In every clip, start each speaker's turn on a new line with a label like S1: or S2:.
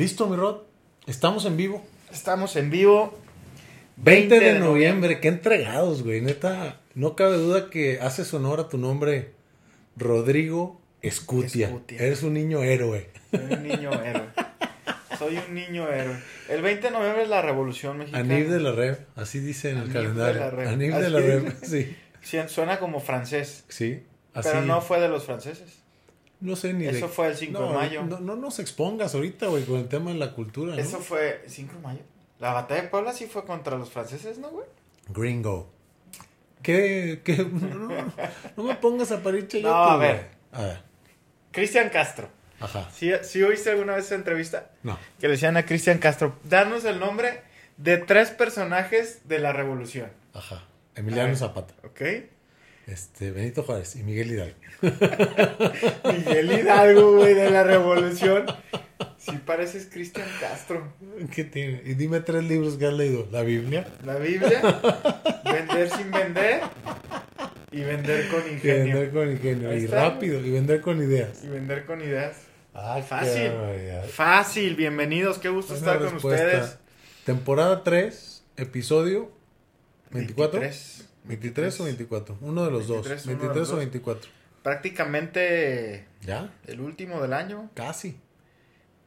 S1: Listo, mi Rod. Estamos en vivo.
S2: Estamos en vivo.
S1: 20 de noviembre. Qué entregados, güey. Neta, no cabe duda que haces honor a tu nombre, Rodrigo Escutia.
S2: Escutia.
S1: Eres un niño héroe.
S2: Soy un niño héroe. Soy un niño héroe. El 20 de noviembre es la Revolución Mexicana.
S1: Anib de la Rev, así dice en el
S2: Anib
S1: calendario.
S2: de la Rev.
S1: Anib de la Rev, sí.
S2: Sí, suena como francés.
S1: Sí, así.
S2: Pero no fue de los franceses.
S1: No sé ni de.
S2: Eso fue el 5
S1: no,
S2: de mayo.
S1: No, no nos expongas ahorita, güey, con el tema de la cultura, ¿no?
S2: Eso fue 5 de mayo. La batalla de Puebla sí fue contra los franceses, ¿no, güey?
S1: Gringo. ¿Qué? qué? No, no, me pongas a parir chayote,
S2: No, a
S1: güey.
S2: ver.
S1: A ver.
S2: Cristian Castro.
S1: Ajá.
S2: ¿Sí, ¿Sí oíste alguna vez esa entrevista?
S1: No.
S2: Que le decían a Cristian Castro, danos el nombre de tres personajes de la Revolución.
S1: Ajá. Emiliano. Zapata.
S2: ¿Ok?
S1: Este, Benito Juárez y Miguel Hidalgo.
S2: Miguel Hidalgo, güey, de la Revolución. Sí pareces Cristian Castro.
S1: ¿Qué tiene? Y dime tres libros que has leído. La Biblia.
S2: La Biblia, vender sin vender y vender con
S1: Y
S2: ingenio.
S1: vender con ingenio. Y rápido. Y vender con ideas.
S2: Y vender con ideas.
S1: Ah,
S2: Fácil. Fácil, bienvenidos, qué gusto
S1: Buena
S2: estar con ustedes.
S1: Temporada 3, episodio 24.
S2: 23.
S1: 23 o 24. Uno de los
S2: 23,
S1: dos.
S2: uno de
S1: 23
S2: los
S1: o
S2: dos.
S1: 24.
S2: Prácticamente
S1: ¿Ya?
S2: el último del año.
S1: Casi.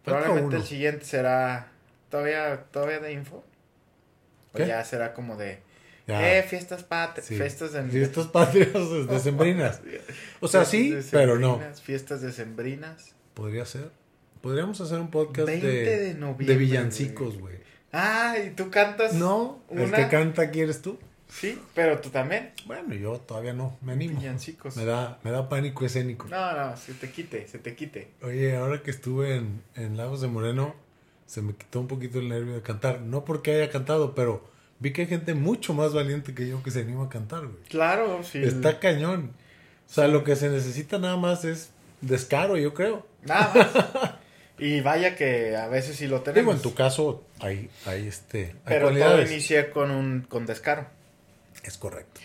S2: Probablemente el siguiente será todavía todavía de info. O
S1: ¿Qué?
S2: ya será como de
S1: Ya.
S2: eh fiestas patrias,
S1: Sí.
S2: fiestas de
S1: Fiestas patrias decembrinas. O sea, sí, pero no.
S2: Fiestas decembrinas.
S1: Podría ser. Podríamos hacer un podcast
S2: 20
S1: de,
S2: de
S1: de villancicos, güey.
S2: Ah, y tú cantas.
S1: No, el
S2: una?
S1: que canta quieres tú.
S2: Sí, pero tú también.
S1: Bueno, yo todavía no, me animo.
S2: Villancicos.
S1: Me da, me da pánico escénico.
S2: No, no, se te quite, se te quite.
S1: Oye, ahora que estuve en, en Lagos de Moreno, se me quitó un poquito el nervio de cantar. No porque haya cantado, pero vi que hay gente mucho más valiente que yo que se anima a cantar, güey.
S2: Claro, sí.
S1: Está cañón. O sea, lo que se necesita nada más es descaro, yo creo.
S2: Nada más. y vaya que a veces sí lo
S1: Digo,
S2: tenemos.
S1: en tu caso, hay, hay este, hay
S2: pero todo inicié con un con descaro.
S1: Es correcto.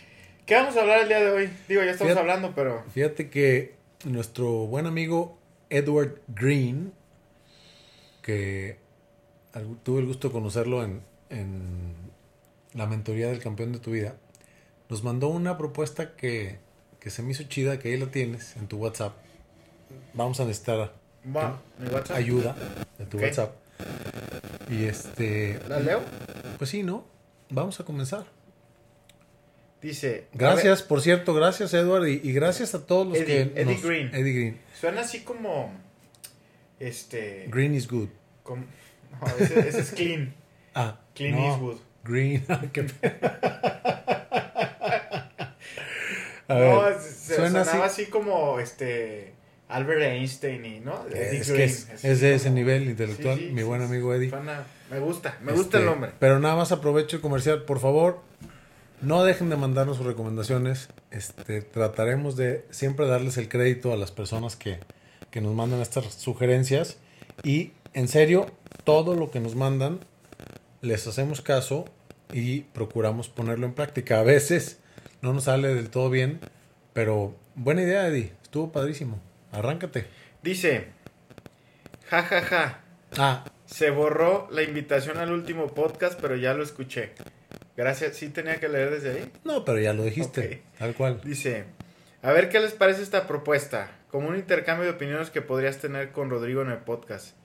S2: ¿Qué vamos a hablar el día de hoy? Digo, ya estamos
S1: Fíjate-
S2: hablando, pero
S1: Fíjate que nuestro buen amigo Edward Green, que tuve el gusto de conocerlo en, en la mentoría del campeón de tu vida, nos mandó una propuesta que, que se me hizo chida, que ahí la tienes en tu WhatsApp. Vamos a necesitar
S2: va, mi WhatsApp.
S1: ayuda de tu. WhatsApp. Y este,
S2: ¿La leo?
S1: pues sí, ¿no? Vamos a comenzar.
S2: Dice.
S1: Gracias, por cierto, gracias Edward y, y gracias a todos los
S2: Eddie-
S1: que...
S2: Eddie
S1: nos-
S2: Green.
S1: Eddie
S2: suena así como. Este.
S1: Green is good.
S2: como- no, ese, ese es clean.
S1: Ah,
S2: Clint
S1: no,
S2: Eastwood.
S1: Green. A
S2: no,
S1: ver,
S2: se
S1: suena
S2: sonaba
S1: así.
S2: así. como este. Albert Einstein y, ¿no? Eddie
S1: Es que
S2: Green,
S1: es, de ese nivel intelectual,
S2: Sí, sí,
S1: mi
S2: sí,
S1: buen amigo Eddie.
S2: Suena- me gusta, me gusta el
S1: Este,
S2: nombre.
S1: Pero nada más aprovecho el comercial, por favor, no dejen de mandarnos sus recomendaciones. Este, trataremos de siempre darles el crédito a las personas que, que nos mandan estas sugerencias. Y en serio, todo lo que nos mandan, les hacemos caso y procuramos ponerlo en práctica. A veces no nos sale del todo bien, pero buena idea, Eddie. Estuvo padrísimo. Arráncate.
S2: Dice. Ja, ja, ja.
S1: Ah,
S2: Se borró la invitación al último podcast, pero ya lo escuché. Gracias. Sí tenía que leer desde ahí.
S1: no, pero ya lo dijiste.
S2: Ok.
S1: Tal cual.
S2: Dice, a ver qué les parece esta propuesta, como un intercambio de opiniones que podrías tener con Rodrigo en el podcast.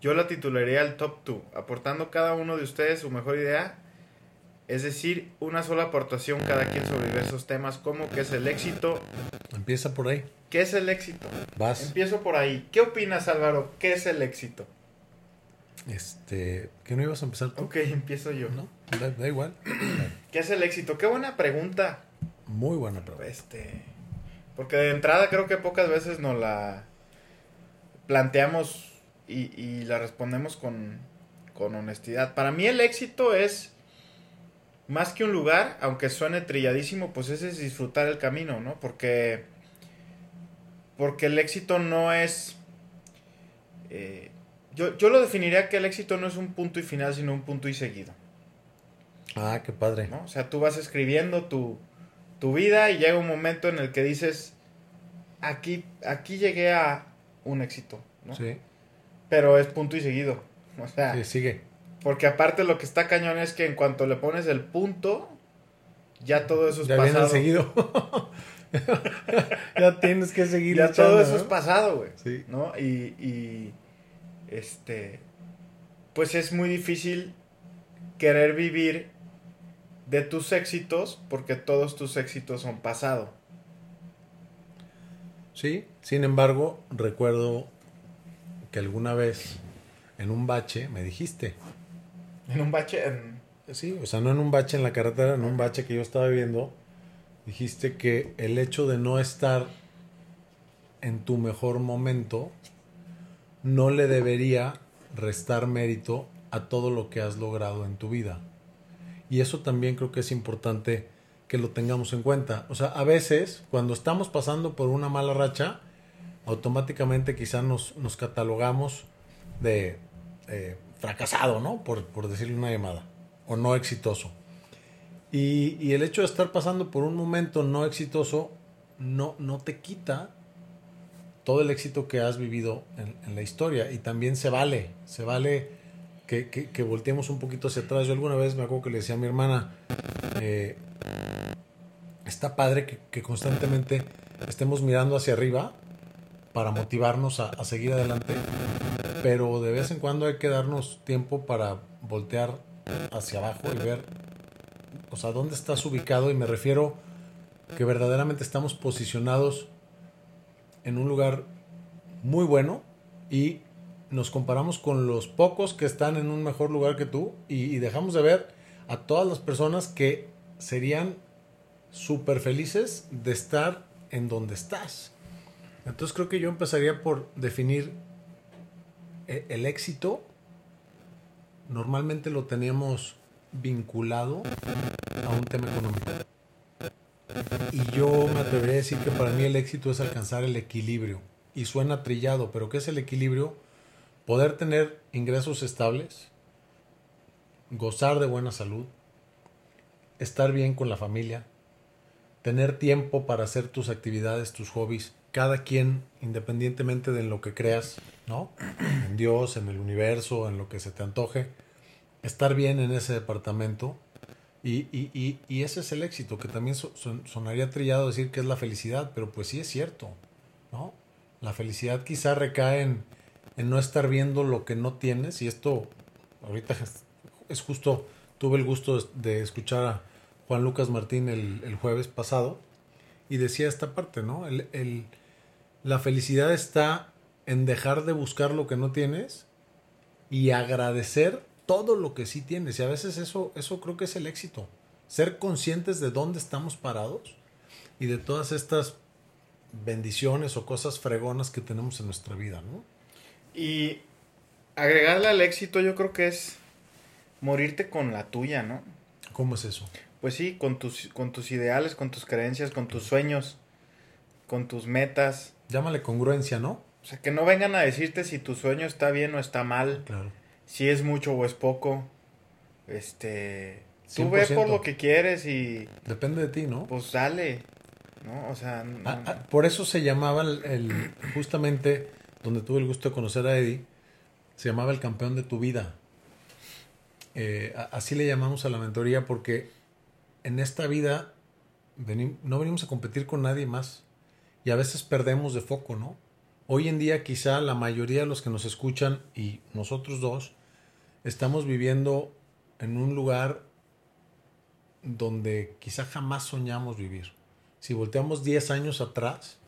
S2: Yo la titularía el Top 2, aportando cada uno de ustedes su mejor idea, es decir, una sola aportación cada quien sobre diversos temas, como qué es el éxito,
S1: Empieza por ahí.
S2: qué es el éxito.
S1: Vas.
S2: Empiezo por ahí. ¿Qué opinas, Álvaro? ¿Qué es el éxito?
S1: Este, ¿qué no ibas a empezar tú?
S2: Ok, empiezo yo.
S1: No, da, da igual.
S2: ¿Qué es el éxito? Qué buena pregunta.
S1: Muy buena pregunta.
S2: Este, porque de entrada creo que pocas veces nos la planteamos y, y la respondemos con, con honestidad. Para mí el éxito es más que un lugar, aunque suene trilladísimo, pues ese es disfrutar el camino, ¿no? Porque, porque el éxito no es... eh, yo, yo lo definiría que el éxito no es un punto y final, sino un punto y seguido.
S1: Ah, qué padre.
S2: ¿no? O sea, tú vas escribiendo tu, tu vida y llega un momento en el que dices, aquí, aquí llegué a un éxito, ¿no?
S1: Sí.
S2: Pero es punto y seguido. O sea,
S1: Sí, sigue.
S2: porque aparte lo que está cañón es que en cuanto le pones el punto, ya todo eso es
S1: Ya viene
S2: pasado.
S1: el seguido. ya tienes que seguir
S2: Ya todo eso
S1: ¿no?
S2: es pasado, güey.
S1: Sí.
S2: ¿No? Y, y, este, pues es muy difícil querer vivir de tus éxitos porque todos tus éxitos son pasado.
S1: Sí, sin embargo, recuerdo que alguna vez en un bache me dijiste,
S2: En un bache, en-
S1: sí, o sea, no en un bache en la carretera, en un bache que yo estaba viviendo, dijiste que el hecho de no estar en tu mejor momento no le debería restar mérito a todo lo que has logrado en tu vida. Y eso también creo que es importante que lo tengamos en cuenta. O sea, a veces, cuando estamos pasando por una mala racha, automáticamente quizá nos, nos catalogamos de eh, fracasado, ¿no? Por, por decirle una llamada, o no exitoso. Y, y el hecho de estar pasando por un momento no exitoso no, no te quita todo el éxito que has vivido en la historia. Y también se vale, se vale que, que, que volteemos un poquito hacia atrás. Yo alguna vez me acuerdo que le decía a mi hermana, eh, está padre que, constantemente estemos mirando hacia arriba para motivarnos a, a seguir adelante, pero de vez en cuando hay que darnos tiempo para voltear hacia abajo y ver, o sea, dónde estás ubicado y me refiero que verdaderamente estamos posicionados en un lugar muy bueno y nos comparamos con los pocos que están en un mejor lugar que tú y, dejamos de ver a todas las personas que serían súper felices de estar en donde estás. Entonces creo que yo empezaría por definir e- el éxito. Normalmente lo teníamos vinculado a un tema económico. Y yo me atrevería a decir que para mí el éxito es alcanzar el equilibrio. Y suena trillado, pero ¿qué es el equilibrio? Poder tener ingresos estables, gozar de buena salud, estar bien con la familia, tener tiempo para hacer tus actividades, tus hobbies, cada quien independientemente de lo que creas, ¿no? En Dios, en el universo, en lo que se te antoje, estar bien en ese departamento y, y, y, y ese es el éxito, que también so- son- sonaría trillado decir que es la felicidad, pero pues sí es cierto, ¿no? La felicidad quizá recae en, en no estar viendo lo que no tienes y esto ahorita es- justo, tuve el gusto de, de escuchar a Juan Lucas Martín el, el jueves pasado y decía esta parte, ¿no? El, el- la felicidad está en dejar de buscar lo que no tienes y agradecer todo lo que sí tienes. Y a veces eso, eso creo que es el éxito. Ser conscientes de dónde estamos parados y de todas estas bendiciones o cosas fregonas que tenemos en nuestra vida, ¿no?
S2: Y agregarle al éxito yo creo que es morirte con la tuya, ¿no?
S1: ¿Cómo es eso?
S2: Pues sí, con tus, con tus ideales, con tus creencias, con tus sueños, con tus metas.
S1: Llámale congruencia, ¿no?
S2: O sea, que no vengan a decirte si tu sueño está bien o está mal,
S1: Claro.
S2: si es mucho o es poco. Este, tú ve
S1: 100%.
S2: por lo que quieres y
S1: Depende de ti, ¿no?
S2: pues dale, ¿no? O sea, no-
S1: Ah, ah, por eso se llamaba el, el- justamente donde tuve el gusto de conocer a Eddie, se llamaba el campeón de tu vida. Eh, así le llamamos a la mentoría porque en esta vida no venimos a competir con nadie más y a veces perdemos de foco, ¿no? Hoy en día quizá la mayoría de los que nos escuchan y nosotros dos estamos viviendo en un lugar donde quizá jamás soñamos vivir. Si volteamos 10 años atrás,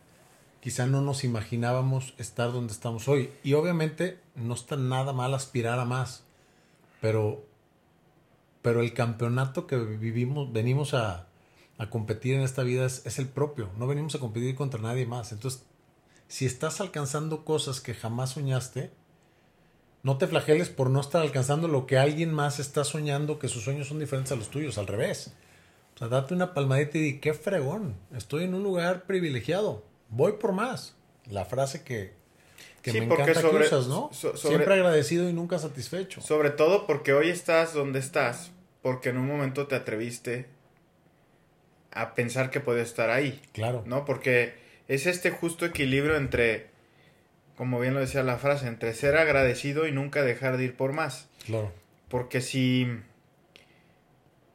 S1: quizá no nos imaginábamos estar donde estamos hoy. Y obviamente no está nada mal aspirar a más, pero, pero el campeonato que vivimos, venimos a, a competir en esta vida es, es el propio. No venimos a competir contra nadie más. Entonces, si estás alcanzando cosas que jamás soñaste, no te flageles por no estar alcanzando lo que alguien más está soñando, que sus sueños son diferentes a los tuyos, al revés. O sea, date una palmadita y di, qué fregón, estoy en un lugar privilegiado, voy por más. La frase que, que
S2: Sí,
S1: me encanta
S2: sobre-
S1: que usas, ¿no?
S2: so- sobre-
S1: Siempre agradecido y nunca satisfecho.
S2: Sobre todo porque hoy estás donde estás, porque en un momento te atreviste a pensar que podías estar ahí,
S1: claro.
S2: ¿no? Porque es este justo equilibrio entre como bien lo decía la frase, entre ser agradecido y nunca dejar de ir por más.
S1: Claro.
S2: Porque si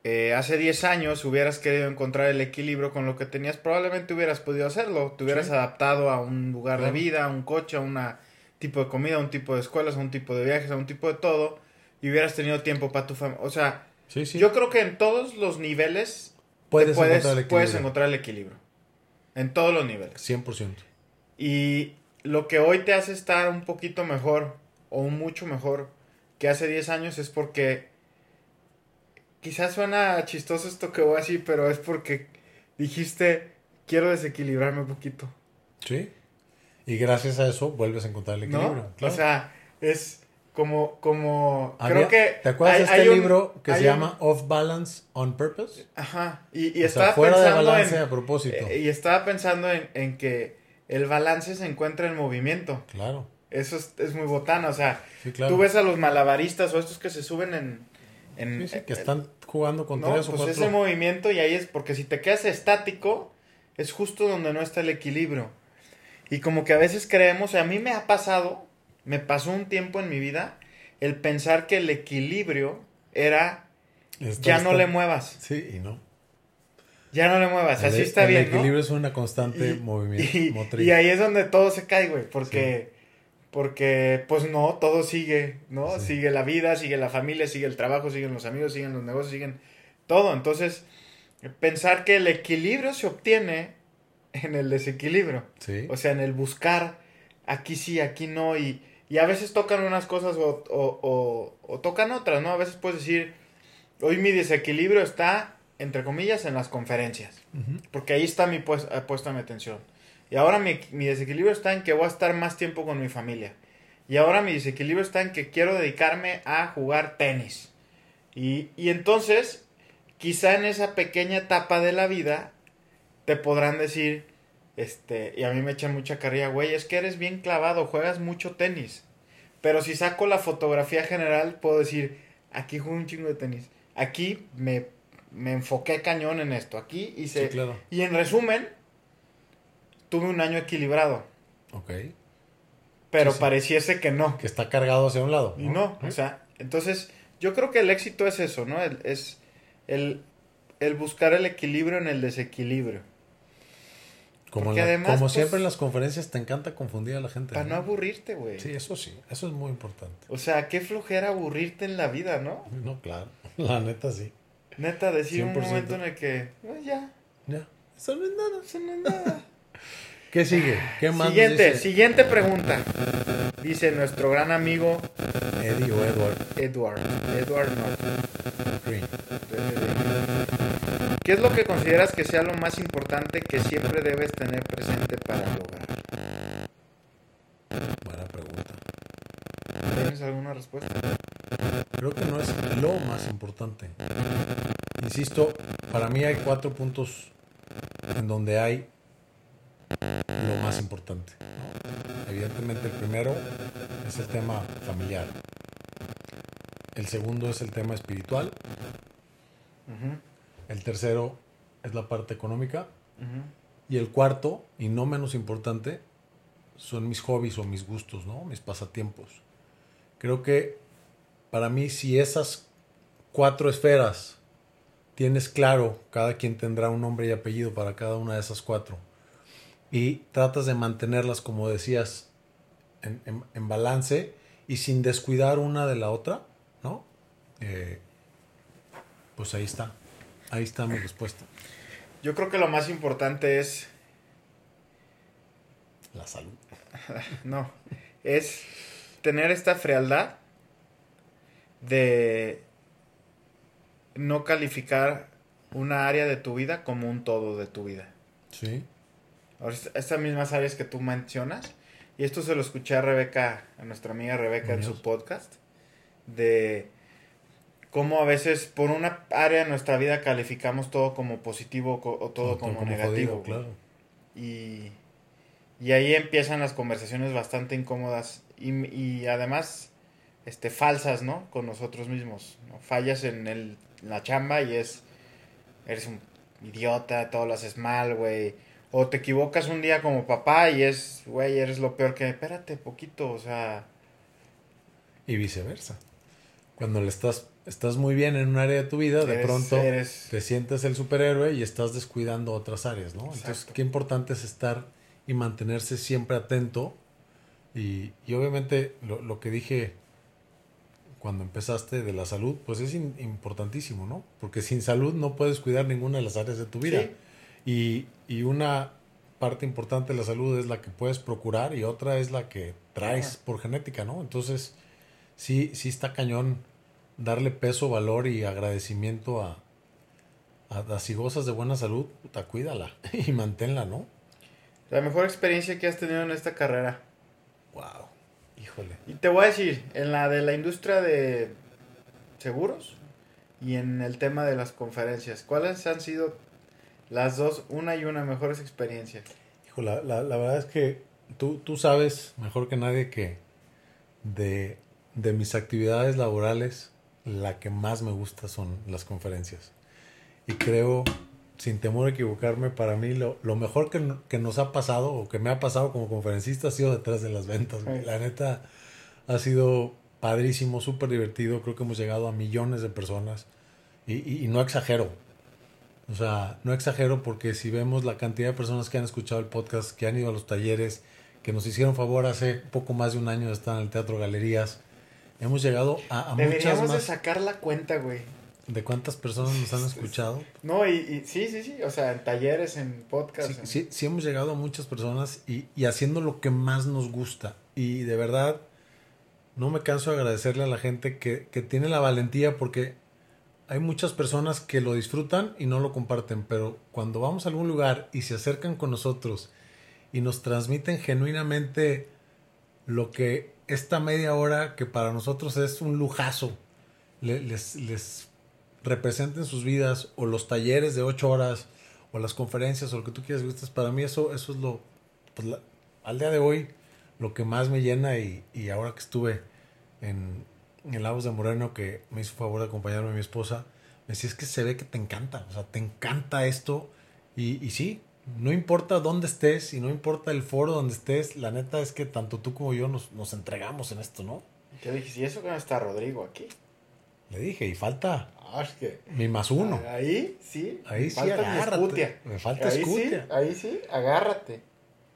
S2: eh, hace 10 años hubieras querido encontrar el equilibrio con lo que tenías, probablemente hubieras podido hacerlo. Te hubieras
S1: Sí.
S2: adaptado a un lugar
S1: Claro.
S2: de vida, a un coche, a un tipo de comida, a un tipo de escuelas, a un tipo de viajes, a un tipo de todo. Y hubieras tenido tiempo para tu familia. O sea,
S1: Sí, sí.
S2: yo creo que en todos los niveles
S1: puedes, encontrar el
S2: puedes
S1: equilibrio.
S2: encontrar el equilibrio. En todos los niveles.
S1: 100%.
S2: Y lo que hoy te hace estar un poquito mejor o mucho mejor que hace 10 años es porque quizás suena chistoso esto que voy a decir, pero es porque dijiste quiero desequilibrarme un poquito,
S1: Sí. Y gracias a eso vuelves a encontrar el
S2: ¿no?
S1: equilibrio. claro.
S2: O sea, es como como
S1: Había-
S2: creo que
S1: ¿Te acuerdas
S2: hay-
S1: de este
S2: hay un-
S1: libro que se
S2: un-
S1: llama Off Balance on Purpose?
S2: Ajá, y, y
S1: o sea,
S2: estaba
S1: fuera de
S2: pensando
S1: balance
S2: en
S1: a propósito.
S2: eh, y estaba pensando en, en que el balance se encuentra en movimiento.
S1: claro.
S2: Eso es, es muy botana, o sea,
S1: Sí, claro.
S2: Tú ves a los malabaristas o estos que se suben en... en
S1: Sí, sí, que están jugando con
S2: no,
S1: tres o
S2: pues
S1: cuatro.
S2: ese movimiento y ahí es porque si te quedas estático es justo donde no está el equilibrio. Y como que a veces creemos, a mí me ha pasado, me pasó un tiempo en mi vida el pensar que el equilibrio era ya no le muevas,
S1: Sí, y no.
S2: ya no le muevas, así
S1: el,
S2: está
S1: el
S2: bien, ¿no?
S1: equilibrio es una constante
S2: Y-
S1: movimiento
S2: y,
S1: motriz.
S2: y ahí es donde todo se cae, güey, porque, porque, pues no, todo sigue, ¿no?
S1: Sí.
S2: Sigue la vida, sigue la familia, sigue el trabajo, siguen los amigos, siguen los negocios, siguen todo. Entonces, pensar que el equilibrio se obtiene en el desequilibrio,
S1: Sí.
S2: o sea, en el buscar aquí sí, aquí no, y, y a veces tocan unas cosas o, o, o, o tocan otras, ¿no? A veces puedes decir, hoy mi desequilibrio está, entre comillas, en las conferencias. Porque ahí está mi pues, eh, puesta mi atención. Y ahora mi, mi desequilibrio está en que voy a estar más tiempo con mi familia. Y ahora mi desequilibrio está en que quiero dedicarme a jugar tenis. Y, y entonces, quizá en esa pequeña etapa de la vida, te podrán decir, este, y a mí me echan mucha carrilla, güey, es que eres bien clavado, juegas mucho tenis. Pero si saco la fotografía general, puedo decir, aquí juego un chingo de tenis. Aquí me, me enfoqué cañón en esto. Aquí hice...
S1: Sí, claro.
S2: Y en resumen, tuve un año equilibrado,
S1: Ok.
S2: pero
S1: Sí, sí.
S2: pareciese que no.
S1: Que está cargado hacia un lado.
S2: Y no, o sea, entonces yo creo que el éxito es eso, ¿no? El- es el, el buscar el equilibrio en el desequilibrio.
S1: como la-
S2: además,
S1: como
S2: pues,
S1: siempre en las conferencias te encanta confundir a la gente.
S2: Para no
S1: ¿no?
S2: aburrirte, güey.
S1: Sí, eso sí. Eso es muy importante.
S2: O sea, qué flojera aburrirte en la vida, ¿no?
S1: No, claro. La neta sí.
S2: Neta, decir un
S1: 100%.
S2: momento en el que, "Pues ya,
S1: Ya. Eso no es nada.
S2: eso no es nada.
S1: ¿Qué sigue? ¿Qué más?
S2: Siguiente,
S1: dice
S2: siguiente pregunta. Dice nuestro gran amigo
S1: Eddie o Edward
S2: Edward. Edward Norton.
S1: Green.
S2: ¿Qué es lo que consideras que sea lo más importante que siempre debes tener presente para lograr?
S1: Buena pregunta.
S2: ¿Tienes alguna respuesta?
S1: Creo que no es lo más importante. Insisto, para mí hay cuatro puntos en donde hay lo más importante. ¿no? Evidentemente el primero es el tema familiar. El segundo es el tema espiritual. El tercero es la parte económica. Y el cuarto, y no menos importante, son mis hobbies o mis gustos, ¿no? Mis pasatiempos. Creo que para mí, si esas cuatro esferas tienes claro, cada quien tendrá un nombre y apellido para cada una de esas cuatro, y tratas de mantenerlas, como decías, en, en- en balance y sin descuidar una de la otra, ¿no? Eh, pues ahí está. Ahí está mi respuesta.
S2: Yo creo que lo más importante es,
S1: La salud.
S2: no, es tener esta frialdad de no calificar una área de tu vida como un todo de tu vida.
S1: Sí.
S2: Estas mismas áreas que tú mencionas, y esto se lo escuché a Rebeca, a nuestra amiga Rebeca en su podcast, de cómo a veces por una área de nuestra vida calificamos todo como positivo o todo como,
S1: como
S2: negativo.
S1: jodido, claro.
S2: Y, y ahí empiezan las conversaciones bastante incómodas y, y además este, falsas, ¿no? Con nosotros mismos. ¿no? Fallas en el, la chamba y es, eres un idiota, todo lo haces mal, güey. O te equivocas un día como papá y es, güey, eres lo peor que, espérate, poquito, o sea.
S1: Y viceversa. Cuando le estás, estás muy bien en un área de tu vida, de pronto
S2: eres-
S1: te sientes el superhéroe y estás descuidando otras áreas, ¿no? Entonces, qué importante es estar y mantenerse siempre atento. Y, y obviamente lo, lo que dije cuando empezaste de la salud, pues es importantísimo, ¿no? Porque sin salud no puedes cuidar ninguna de las áreas de tu vida.
S2: Sí.
S1: Y, y una parte importante de la salud es la que puedes procurar y otra es la que traes por genética, ¿no? Entonces, sí, sí está cañón darle peso, valor y agradecimiento a, a, a si gozas de buena salud, puta, cuídala y manténla, ¿no?
S2: La mejor experiencia que has tenido en esta carrera.
S1: Wow, híjole.
S2: Y te voy a decir, en la de la industria de seguros y en el tema de las conferencias, ¿cuáles han sido las dos, una y una mejores experiencias?
S1: Hijo, la, la, la verdad es que tú, tú sabes mejor que nadie que de, de mis actividades laborales, la que más me gusta son las conferencias. Y creo, sin temor a equivocarme, para mí lo, lo mejor que, que nos ha pasado o que me ha pasado como conferencista ha sido detrás de las ventas.
S2: Sí.
S1: La neta ha sido padrísimo, súper divertido. Creo que hemos llegado a millones de personas. Y, y- y no exagero. O sea, no exagero porque si vemos la cantidad de personas que han escuchado el podcast, que han ido a los talleres, que nos hicieron favor hace poco más de un año de estar en el Teatro Galerías, hemos llegado a, a muchas
S2: Deberíamos de
S1: más.
S2: sacar la cuenta, güey.
S1: ¿De cuántas personas nos han escuchado?
S2: No, y, y sí, sí, sí, o sea, en talleres, en podcast.
S1: Sí,
S2: en-
S1: sí, sí hemos llegado a muchas personas y, y haciendo lo que más nos gusta. Y de verdad, no me canso de agradecerle a la gente que, que tiene la valentía porque hay muchas personas que lo disfrutan y no lo comparten, pero cuando vamos a algún lugar y se acercan con nosotros y nos transmiten genuinamente lo que esta media hora, que para nosotros es un lujazo, le- les, les representa en sus vidas, o los talleres de ocho horas, o las conferencias, o lo que tú quieras, gustes, para mí eso, eso es lo, pues, al día de hoy, lo que más me llena y, y ahora que estuve en, en Lagos de Moreno, que me hizo favor de acompañarme mi esposa, me decía, es que se ve que te encanta, o sea, te encanta esto, y, y sí, no importa dónde estés y no importa el foro donde estés, la neta es que tanto tú como yo nos, nos entregamos en esto, ¿no?
S2: Yo dije, si eso que no está Rodrigo aquí.
S1: Le dije, y falta
S2: Ah, es que...
S1: mi más uno.
S2: Ahí sí.
S1: Ahí sí, agárrate. Me falta
S2: ahí
S1: escutia.
S2: Sí, ahí sí, agárrate.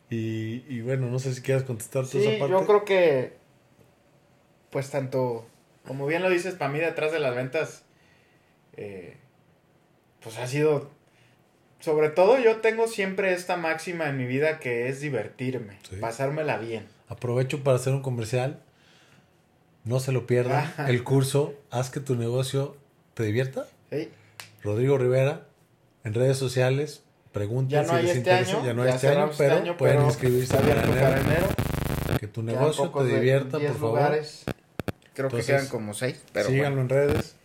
S1: Y, y bueno, no sé si quieras contestar
S2: Sí,
S1: esa parte.
S2: yo creo que, pues tanto, como bien lo dices, para mí detrás de las ventas, eh, pues ha sido, sobre todo yo tengo siempre esta máxima en mi vida que es divertirme,
S1: Sí.
S2: pasármela bien.
S1: Aprovecho para hacer un comercial. No se lo pierdan.
S2: Ajá.
S1: El curso Haz que tu negocio te divierta.
S2: ¿sí?
S1: Rodrigo Rivera. En redes sociales. Pregunten
S2: Ya no
S1: si
S2: hay
S1: les
S2: este
S1: interesa.
S2: año,
S1: ya no hay
S2: ya
S1: este año, pero
S2: este año,
S1: pueden
S2: pero
S1: inscribirse para enero.
S2: enero.
S1: Que tu negocio te divierta,
S2: 10
S1: por favor.
S2: lugares. Creo
S1: Entonces,
S2: que quedan como 6, pero
S1: Síganlo
S2: bueno.
S1: en redes.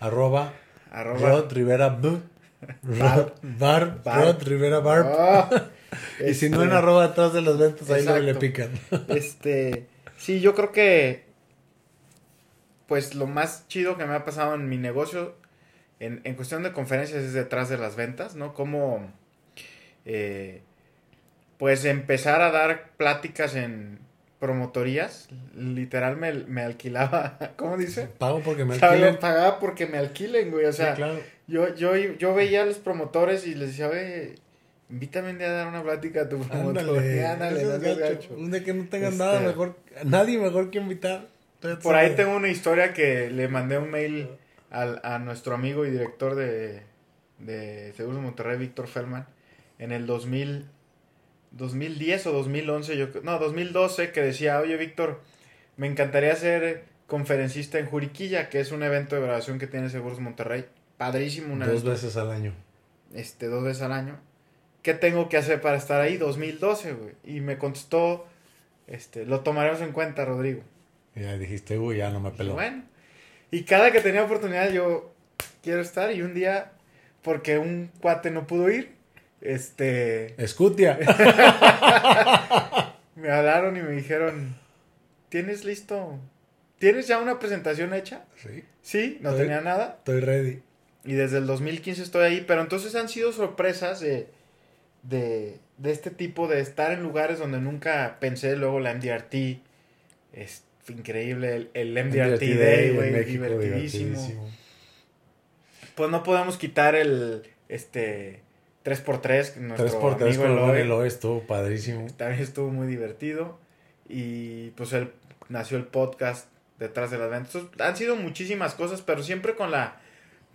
S1: Arroba
S2: Arroba-
S1: Rod Rivera B. Rod, bar,
S2: Bar.
S1: Rod Rivera Bar.
S2: Ah,
S1: Y si no en
S2: este,
S1: arroba atrás de las ventas, ahí luego le pican.
S2: Este, sí, yo creo que, pues lo más chido que me ha pasado en mi negocio, en, en cuestión de conferencias, es detrás de las ventas, ¿no? Como, eh, pues empezar a dar pláticas en promotorías, literal me, me alquilaba, ¿cómo dice?
S1: Pago porque me alquilen.
S2: Pagaba porque me alquilen, güey, o sea,
S1: Sí, claro.
S2: yo, yo, yo veía a los promotores y les decía, oye, invítame un día a dar una plática a tu
S1: Ándale,
S2: promotoría, ándale,
S1: no gacho.
S2: gacho.
S1: Un día que no tengan
S2: Este-
S1: nada mejor, nadie mejor que invitar.
S2: Por ahí
S1: sabes.
S2: tengo una historia que le mandé un mail al, a nuestro amigo y director de, de Seguros Monterrey, Víctor Feldman, en el 2000, 2010 o 2011, yo, no, 2012, que decía, oye Víctor, me encantaría ser conferencista en Juriquilla, que es un evento de grabación que tiene Seguros Monterrey. Padrísimo, un
S1: Dos veces al año.
S2: este, dos veces al año. ¿Qué tengo que hacer para estar ahí? 2012, güey. Y me contestó, este, lo tomaremos en cuenta, Rodrigo.
S1: Y ya dijiste, uy, ya no me
S2: Y
S1: peló.
S2: bueno, y cada que tenía oportunidad yo quiero estar y un día, porque un cuate no pudo ir, este,
S1: Escutia.
S2: me hablaron y me dijeron, ¿tienes listo? ¿Tienes ya una presentación hecha?
S1: sí,
S2: Sí, no tenía nada.
S1: estoy ready.
S2: Y desde el 2015 estoy ahí, pero entonces han sido sorpresas de, de, de este tipo de estar en lugares donde nunca pensé, luego la MDRT, es increíble, el, el MDRT, Day, güey, divertidísimo. Pues no podemos quitar el, este, 3x3, nuestro 3x3 amigo
S1: Eloy, Eloy estuvo padrísimo.
S2: También estuvo muy divertido. Y pues él nació el podcast detrás de las ventas. han sido muchísimas cosas, pero siempre con la,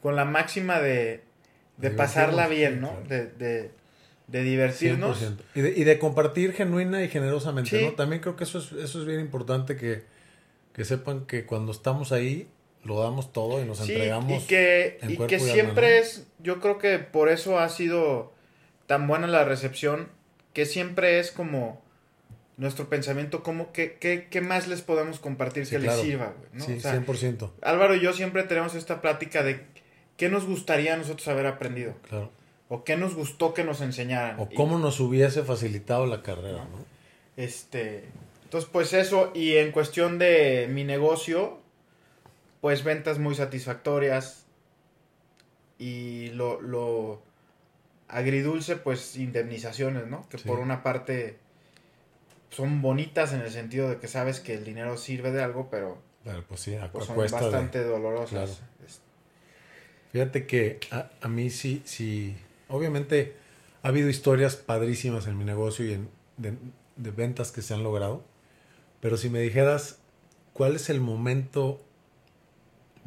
S2: con la máxima de, de pasarla bien, ¿no? De, de, de divertirnos.
S1: Y de, y de, compartir genuina y generosamente, ¿no? También creo que eso es, eso es bien importante que, que sepan que cuando estamos ahí lo damos todo y nos entregamos.
S2: Y que, y que siempre es, yo creo que por eso ha sido tan buena la recepción, que siempre es como nuestro pensamiento, como que, qué más les podemos compartir que les sirva,
S1: ¿no? Sí, 100%.
S2: Álvaro y yo siempre tenemos esta plática de qué nos gustaría a nosotros haber aprendido.
S1: Claro.
S2: O qué nos gustó que nos enseñaran.
S1: O cómo nos hubiese facilitado la carrera, ¿no?
S2: Este, entonces, pues eso, y en cuestión de mi negocio, pues ventas muy satisfactorias y lo, lo agridulce, pues indemnizaciones, ¿no? Que por una parte son bonitas en el sentido de que sabes que el dinero sirve de algo, pero
S1: pues sí,
S2: pues son bastante dolorosas.
S1: Fíjate que a, a, mí sí, sí, obviamente ha habido historias padrísimas en mi negocio y en, de, de ventas que se han logrado, pero si me dijeras cuál es el momento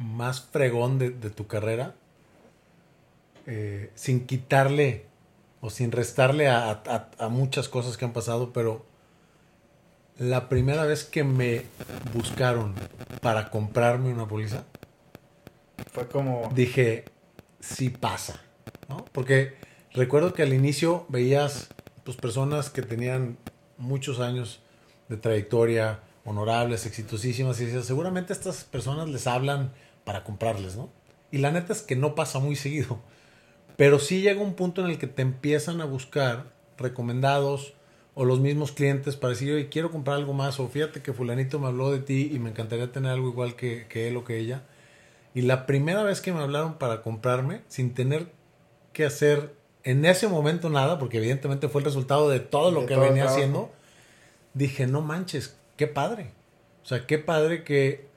S1: más fregón de, tu carrera, eh, sin quitarle o sin restarle a, muchas cosas que han pasado, pero la primera vez que me buscaron para comprarme una póliza,
S2: fue como...
S1: Dije, sí pasa, ¿no? Porque recuerdo que al inicio veías pues, personas que tenían muchos años de trayectoria, honorables, exitosísimas, y decías, seguramente estas personas les hablan para comprarles, ¿no? Y la neta es que no pasa muy seguido. Pero sí llega un punto en el que te empiezan a buscar recomendados o los mismos clientes para decir, oye, quiero comprar algo más, o fíjate que fulanito me habló de ti y me encantaría tener algo igual que, que él o que ella. Y la primera vez que me hablaron para comprarme, sin tener que hacer en ese momento nada, porque evidentemente fue el resultado de todo lo que venía haciendo, dije, no manches, qué padre. O sea, qué padre que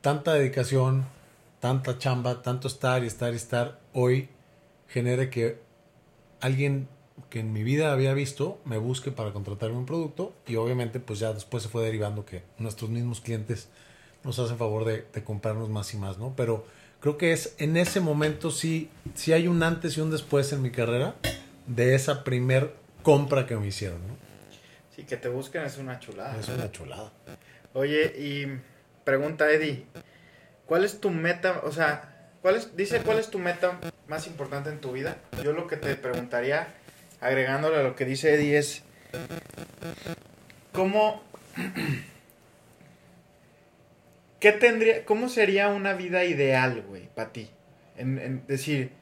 S1: tanta dedicación, tanta chamba, tanto estar y estar y estar, hoy genere que alguien que en mi vida había visto me busque para contratarme un producto y obviamente pues ya después se fue derivando que nuestros mismos clientes nos hacen favor de, comprarnos más y más, ¿no? Pero creo que es en ese momento sí, sí hay un antes y un después en mi carrera de esa primer compra que me hicieron, ¿no?
S2: Sí, que te busquen es una chulada.
S1: Es una chulada.
S2: Oye, y pregunta Eddie, ¿cuál es tu meta? O sea, ¿cuál dice cuál es tu meta más importante en tu vida? Yo lo que te preguntaría, agregándole a lo que dice Eddie, es ¿cómo, qué tendría, cómo sería una vida ideal, güey, para ti? En, decir,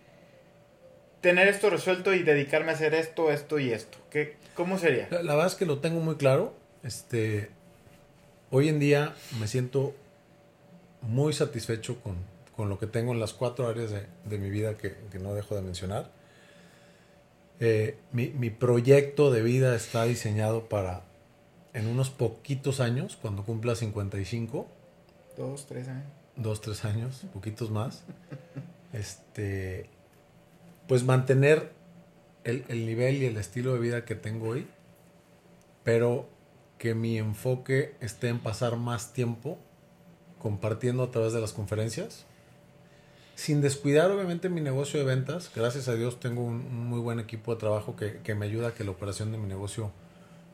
S2: tener esto resuelto y dedicarme a hacer esto, esto y esto. ¿Qué, ¿Cómo sería?
S1: La, verdad es que lo tengo muy claro. Este, Hoy en día me siento muy satisfecho con, lo que tengo en las cuatro áreas de, mi vida que, no dejo de mencionar. Eh, mi, proyecto de vida está diseñado para en unos poquitos años, cuando cumpla 55.
S2: Dos, tres años.
S1: Dos, tres años, poquitos más. este, pues mantener el, el nivel y el estilo de vida que tengo hoy, pero que mi enfoque esté en pasar más tiempo compartiendo a través de las conferencias, sin descuidar obviamente mi negocio de ventas. Gracias a Dios tengo un, muy buen equipo de trabajo que, me ayuda a que la operación de mi negocio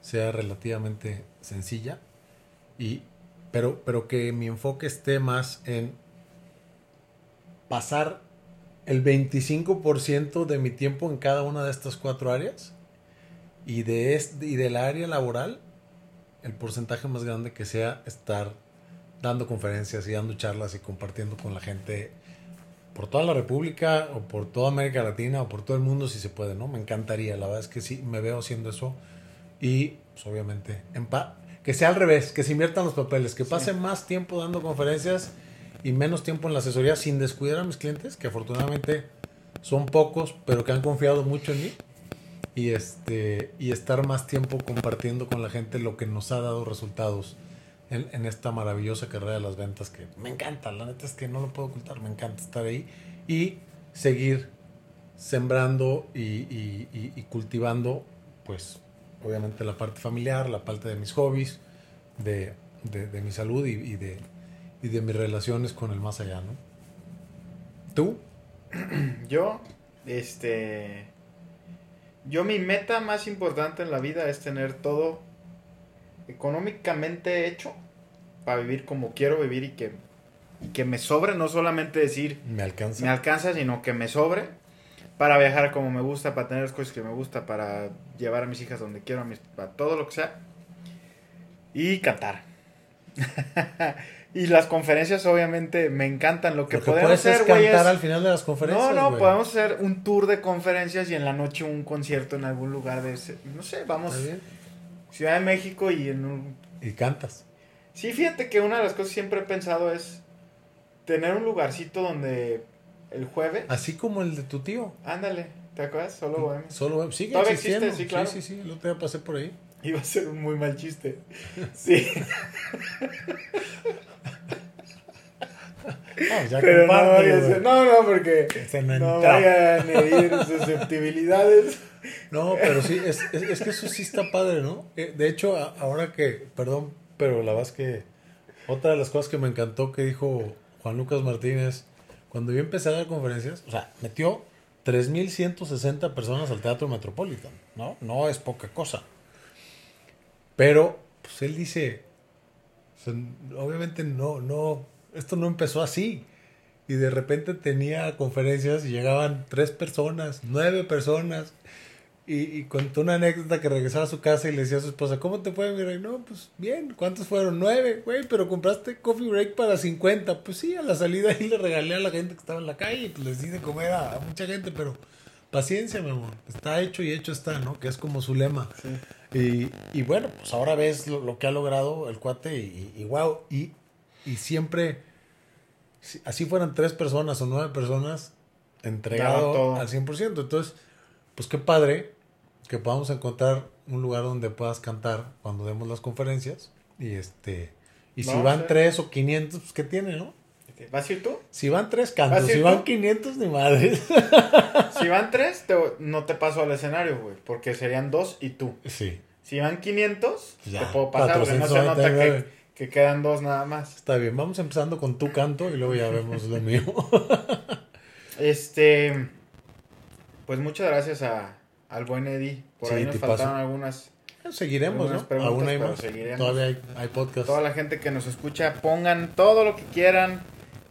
S1: sea relativamente sencilla, y, pero, pero que mi enfoque esté más en pasar el 25% de mi tiempo en cada una de estas cuatro áreas y de, este, y del área laboral el porcentaje más grande que sea estar dando conferencias y dando charlas y compartiendo con la gente por toda la República o por toda América Latina o por todo el mundo si se puede, ¿no? Me encantaría, la verdad es que sí, me veo haciendo eso. Y pues obviamente en que sea al revés, que se inviertan los papeles, que pase más tiempo dando conferencias y menos tiempo en la asesoría sin descuidar a mis clientes, que afortunadamente son pocos, pero que han confiado mucho en mí y este y estar más tiempo compartiendo con la gente lo que nos ha dado resultados en, en, esta maravillosa carrera de las ventas que me encanta, la neta es que no lo puedo ocultar, me encanta estar ahí y seguir sembrando y, y, y, cultivando pues obviamente la parte familiar, la parte de mis hobbies, de, de, de mi salud y, de, y de mis relaciones con el más allá, ¿no? ¿Tú?
S2: Yo, este... Yo mi meta más importante en la vida es tener todo económicamente hecho para vivir como quiero vivir y que, y que me sobre, no solamente decir
S1: me alcanza.
S2: me alcanza, sino que me sobre para viajar como me gusta, para tener las cosas que me gusta, para llevar a mis hijas donde quiero, a, mis, para todo lo que sea. Y cantar. y las conferencias obviamente me encantan. Lo que
S1: Lo que
S2: podemos
S1: es
S2: hacer, güey,
S1: cantar
S2: es-
S1: al final de las conferencias.
S2: No, no, podemos hacer un tour de conferencias y en la noche un concierto en algún lugar de ese. No sé, vamos. Ciudad de México y en un.
S1: Y cantas.
S2: Sí, fíjate que una de las cosas que siempre he pensado es tener un lugarcito donde el jueves.
S1: Así como el de tu tío.
S2: Ándale, ¿te acuerdas? Solo bohemia.
S1: Solo sigue
S2: Todavía
S1: existiendo.
S2: existe, sí, claro.
S1: sí, sí, sí. El otro día pasé por ahí.
S2: Iba a ser un muy mal chiste. Sí.
S1: No, ya
S2: Pero no, vaya ser- no, no, porque
S1: Se no
S2: no vayan a herir susceptibilidades.
S1: No, pero sí, es, es, es que eso sí está padre, ¿no? Eh, De hecho, ahora que, perdón, pero la verdad es que otra de las cosas que me encantó que dijo Juan Lucas Martínez, cuando yo empecé a dar conferencias, o sea, metió 3.160 personas al Teatro Metropolitan, ¿no? No es poca cosa. Pero, pues él dice, obviamente no, no, esto no empezó así. Y de repente tenía conferencias y llegaban tres personas, nueve personas. Y, y contó una anécdota que regresaba a su casa y le decía a su esposa, ¿cómo te fue? Mira, no, pues bien, ¿cuántos fueron? Nueve, güey, pero compraste coffee break para 50. Pues sí, a la salida ahí le regalé a la gente que estaba en la calle, pues les di de comer a, a mucha gente, pero paciencia, mi amor, está hecho y hecho está, ¿no? Que es como su lema. Y, y bueno, pues ahora ves lo, lo que ha logrado el cuate y, wow, y, y siempre, si así fueran tres personas o nueve personas, entregado al 100%. Entonces, pues qué padre que podamos encontrar un lugar donde puedas cantar cuando demos las conferencias. Y este y si
S2: Vamos
S1: van tres o 500, pues qué tiene, ¿no?
S2: ¿Vas a ir tú?
S1: Si van tres
S2: ¿Vas
S1: cantos,
S2: a ir
S1: si van
S2: tú?
S1: 500, ni madre.
S2: Si van tres, te- no te paso al escenario, güey. Porque serían dos y tú.
S1: Sí,
S2: Si van 500,
S1: Ya,
S2: te puedo pasar, porque no se nota
S1: 499.
S2: que, que quedan dos nada más.
S1: está bien. Vamos empezando con tu canto y luego ya vemos lo mío.
S2: Este. Pues muchas gracias a, al buen Eddie. Por
S1: Sí,
S2: ahí nos faltaron algunas.
S1: Seguiremos, ¿no?
S2: preguntas,
S1: Aún hay más.
S2: seguiremos.
S1: Todavía hay, hay podcast.
S2: Toda la gente que nos escucha, pongan todo lo que quieran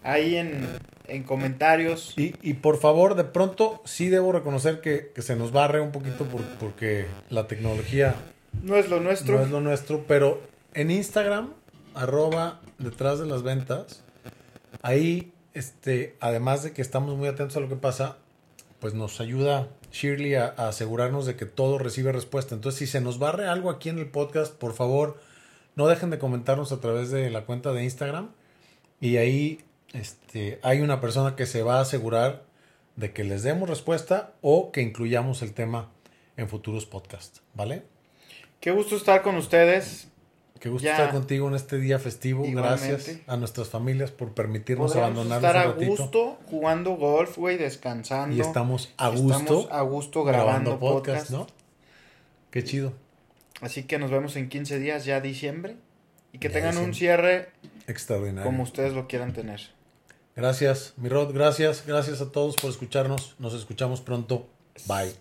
S2: ahí en, en comentarios.
S1: Y, y por favor, de pronto sí debo reconocer que, que se nos barre un poquito por- porque la tecnología
S2: No es lo nuestro.
S1: no es lo nuestro, pero en Instagram, arroba detrás de las ventas, ahí, este, además de que estamos muy atentos a lo que pasa, pues nos ayuda Shirley a, a asegurarnos de que todo recibe respuesta. Entonces, si se nos barre algo aquí en el podcast, por favor, no dejen de comentarnos a través de la cuenta de Instagram. Y ahí este, hay una persona que se va a asegurar de que les demos respuesta o que incluyamos el tema en futuros podcasts, ¿vale?
S2: Qué gusto estar con ustedes.
S1: Qué gusto
S2: Ya.
S1: estar contigo en este día festivo.
S2: Igualmente.
S1: Gracias a nuestras familias por permitirnos abandonarnos
S2: estar a
S1: un ratito.
S2: gusto jugando golf, güey, descansando.
S1: Y estamos a gusto
S2: Estamos a gusto grabando, podcast.
S1: ¿no? Qué chido.
S2: Así que nos vemos en 15 días, ya diciembre. Y que
S1: Ya
S2: tengan un cierre
S1: Extraordinario.
S2: como ustedes lo quieran tener.
S1: Gracias, mi Rod. Gracias. Gracias a todos por escucharnos. Nos escuchamos pronto. Bye.